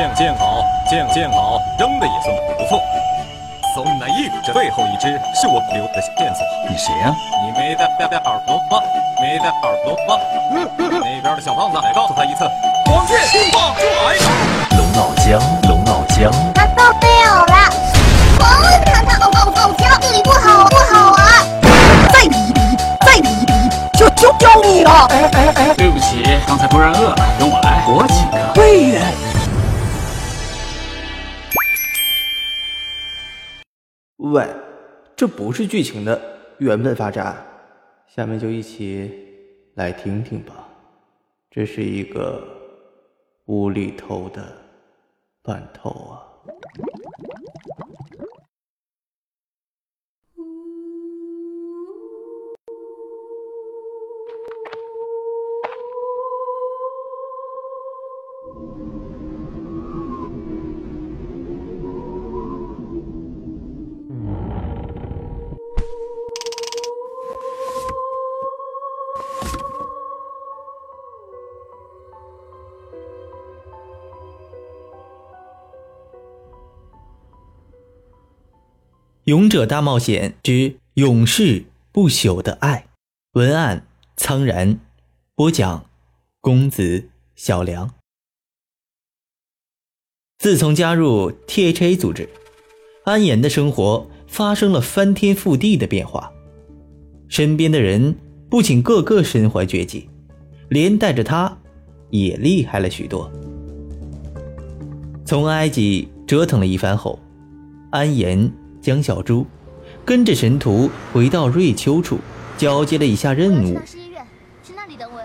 见见好，见见好，扔的也算不错。送来一这最后一只是我留的线索。你谁呀、你没带带带耳朵吗？没带耳朵吗？那边的小胖子，告诉他一次。光剑化拽。龙傲江，龙傲江，他都没有了。哦，他他哦哦哦，家这里不好不好啊！再比一比，再比一比，就就教你了。哎哎哎，对不起，刚才突然饿了，跟我来，我请客。对呀，喂，这不是剧情的原本发展，下面就一起来听听吧。这是一个无厘头的半透啊。《勇者大冒险之永世不朽的爱》，文案苍然，播讲公子小梁。自从加入 THA 组织，安岩的生活发生了翻天覆地的变化，身边的人不仅个个身怀绝技，连带着他也厉害了许多。从埃及折腾了一番后，安岩。江小猪跟着神徒回到瑞秋处，交接了一下任务，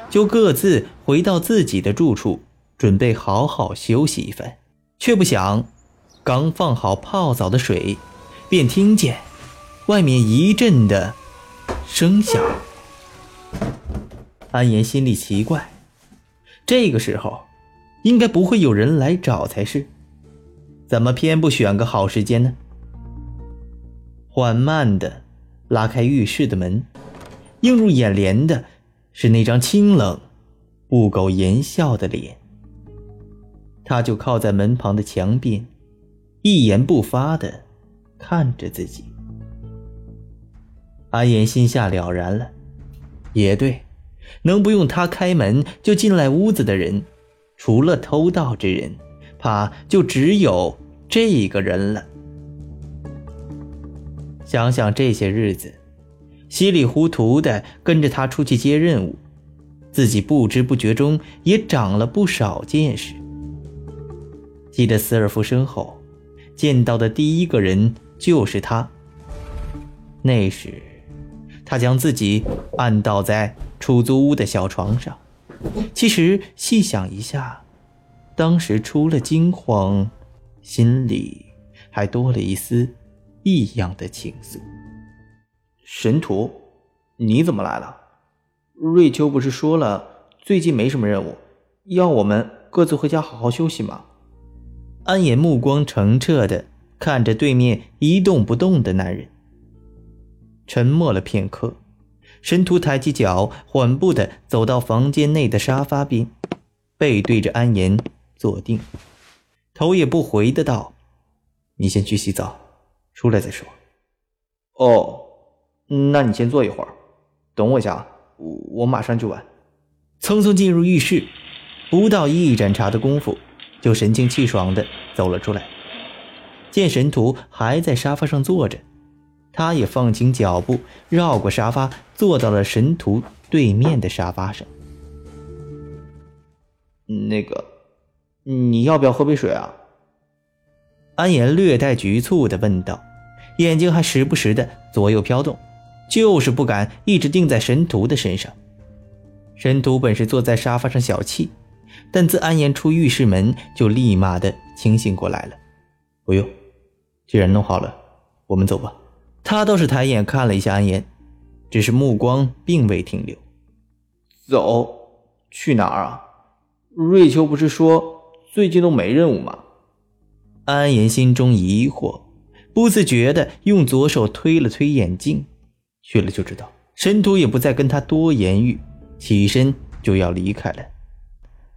就各自回到自己的住处，准备好好休息一番。却不想，刚放好泡澡的水，便听见外面一阵的声响。安岩心里奇怪，这个时候应该不会有人来找才是，怎么偏不选个好时间呢？缓慢地拉开浴室的门，映入眼帘的是那张清冷、不苟言笑的脸。他就靠在门旁的墙边，一言不发地看着自己。阿言心下了然了，也对，能不用他开门就进来屋子的人，除了偷盗之人，怕就只有这个人了。想想这些日子，稀里糊涂的跟着他出去接任务，自己不知不觉中也长了不少见识。记得斯尔夫身后，见到的第一个人就是他。那时，他将自己按倒在出租屋的小床上。其实细想一下，当时除了惊慌，心里还多了一丝……异样的情愫。神徒，你怎么来了？瑞秋不是说了最近没什么任务，要我们各自回家好好休息吗？安岩目光澄澈的看着对面一动不动的男人，沉默了片刻，神徒抬起脚，缓步的走到房间内的沙发边，背对着安岩坐定，头也不回的道：“你先去洗澡。”出来再说。哦，那你先坐一会儿，等我一下，我我马上就完。匆匆进入浴室，不到一盏茶的功夫，就神清气爽的走了出来。见神徒还在沙发上坐着，他也放轻脚步，绕过沙发，坐到了神徒对面的沙发上。那个，你要不要喝杯水啊？安岩略带局促的问道，眼睛还时不时的左右飘动，就是不敢一直定在神徒的身上。神徒本是坐在沙发上小憩，但自安岩出浴室门，就立马的清醒过来了。不用，既然弄好了，我们走吧。他倒是抬眼看了一下安岩，只是目光并未停留。走？去哪儿啊？瑞秋不是说最近都没任务吗？安言心中疑惑，不自觉的用左手推了推眼镜，去了就知道。神徒也不再跟他多言语，起身就要离开了。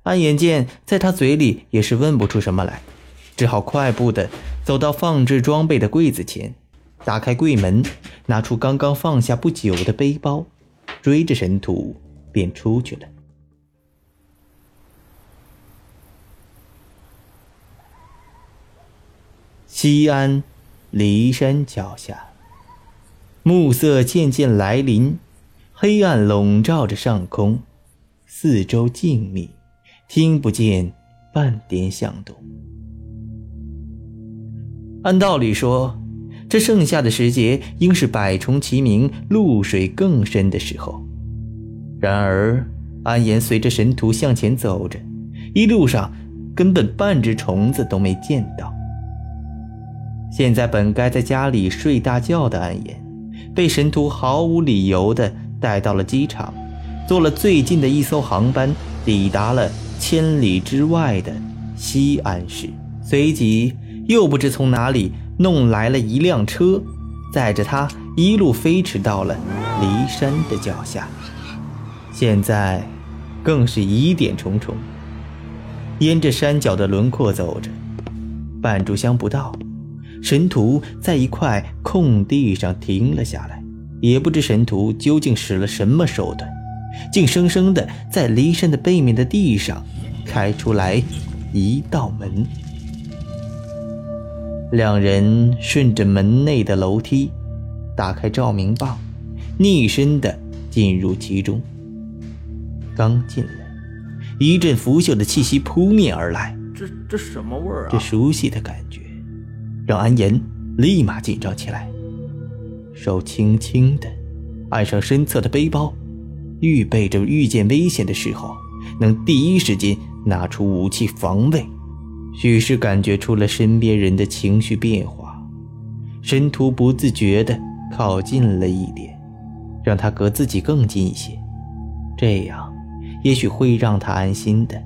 安言见在他嘴里也是问不出什么来，只好快步的走到放置装备的柜子前，打开柜门，拿出刚刚放下不久的背包，追着神徒便出去了。西安骊山脚下，暮色渐渐来临，黑暗笼罩着上空，四周静谧，听不见半点响动。按道理说，这盛夏的时节应是百虫齐鸣、露水更深的时候。然而，安言随着神徒向前走着，一路上根本半只虫子都没见到。现在本该在家里睡大觉的安言，被神徒毫无理由的带到了机场，坐了最近的一艘航班，抵达了千里之外的西安市，随即又不知从哪里弄来了一辆车，载着他一路飞驰到了骊山的脚下。现在更是疑点重重，沿着山脚的轮廓走着，半炷香不到。神徒在一块空地上停了下来，也不知神徒究竟使了什么手段，竟生生的在骊山的背面的地上开出来一道门。两人顺着门内的楼梯，打开照明棒，逆身的进入其中。刚进来，一阵腐朽的气息扑面而来，这这什么味儿啊？这熟悉的感觉。让安言立马紧张起来，手轻轻的按上身侧的背包，预备着遇见危险的时候能第一时间拿出武器防卫。许是感觉出了身边人的情绪变化，神徒不自觉地靠近了一点，让他隔自己更近一些，这样也许会让他安心的。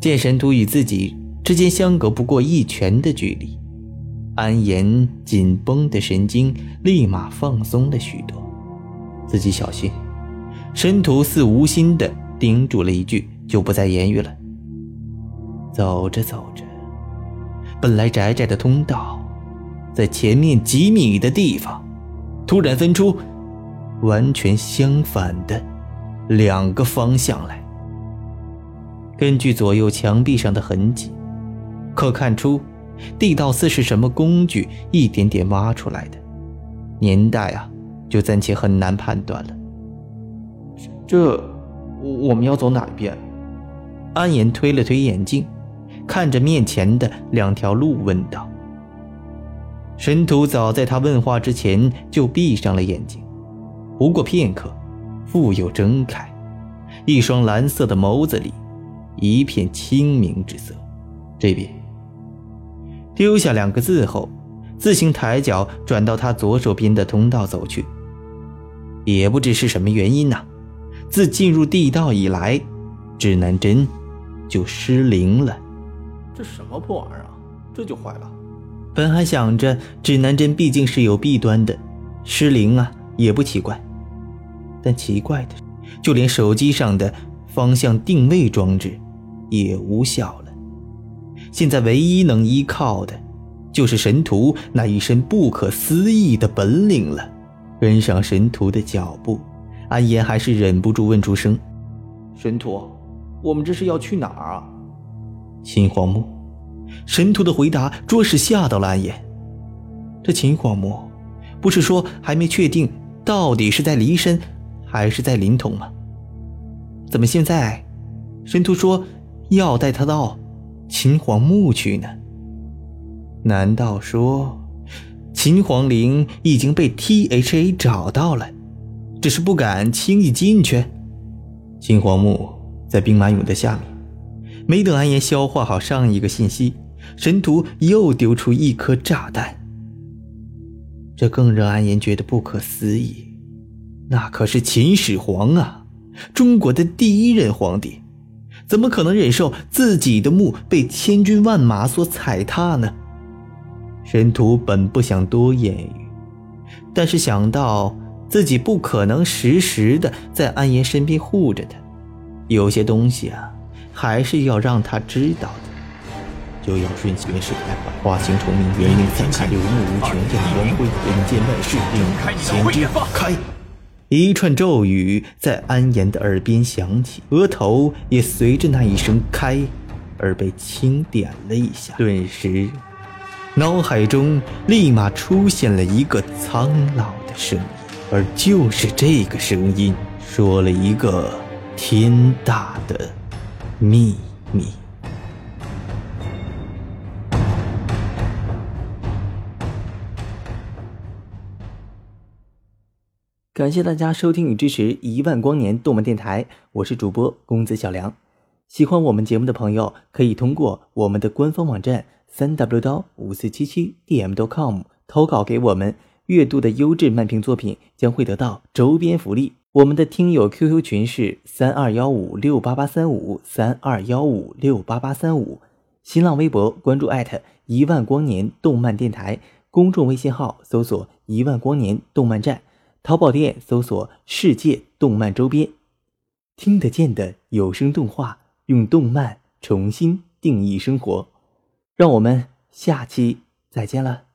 见神徒与自己。之间相隔不过一拳的距离，安言紧绷的神经立马放松了许多。自己小心。申屠似无心的叮嘱了一句，就不再言语了。走着走着，本来窄窄的通道，在前面几米的地方，突然分出完全相反的两个方向来。根据左右墙壁上的痕迹。可看出，地道似是什么工具一点点挖出来的，年代啊，就暂且很难判断了。这，我们要走哪一边？安言推了推眼镜，看着面前的两条路问道。神徒早在他问话之前就闭上了眼睛，不过片刻，复又睁开，一双蓝色的眸子里，一片清明之色。这边。丢下两个字后，自行抬脚转到他左手边的通道走去。也不知是什么原因呐，自进入地道以来，指南针就失灵了。这什么破玩意儿啊！这就坏了。本还想着指南针毕竟是有弊端的，失灵啊也不奇怪。但奇怪的，就连手机上的方向定位装置也无效了。现在唯一能依靠的，就是神徒那一身不可思议的本领了。跟上神徒的脚步，安言还是忍不住问出声：“神徒，我们这是要去哪儿啊？”秦皇墓。神徒的回答着实吓到了安言。这秦皇墓，不是说还没确定到底是在骊山还是在临潼吗？怎么现在，神徒说要带他到？秦皇墓去呢？难道说秦皇陵已经被 T H A 找到了，只是不敢轻易进去？秦皇墓在兵马俑的下面，没等安言消化好上一个信息，神徒又丢出一颗炸弹。这更让安言觉得不可思议，那可是秦始皇啊，中国的第一任皇帝。怎么可能忍受自己的墓被千军万马所踩踏呢？神徒本不想多言语，但是想到自己不可能时时的在安言身边护着他，有些东西啊，还是要让他知道的。就要瞬息万世，花形虫鸣，元灵散开，柳木无穷，电光辉，人间万事，令先知开。一串咒语在安言的耳边响起，额头也随着那一声“开”而被轻点了一下。顿时，脑海中立马出现了一个苍老的声音，而就是这个声音说了一个天大的秘密。感谢大家收听与支持一万光年动漫电台，我是主播公子小梁。喜欢我们节目的朋友，可以通过我们的官方网站三 w 刀五四七七 dmdo com 投稿给我们。月度的优质漫评作品将会得到周边福利。我们的听友 QQ 群是三二幺五六八八三五三二幺五六八八三五。新浪微博关注艾特一万光年动漫电台，公众微信号搜索一万光年动漫站。淘宝店搜索“世界动漫周边”，听得见的有声动画，用动漫重新定义生活。让我们下期再见了。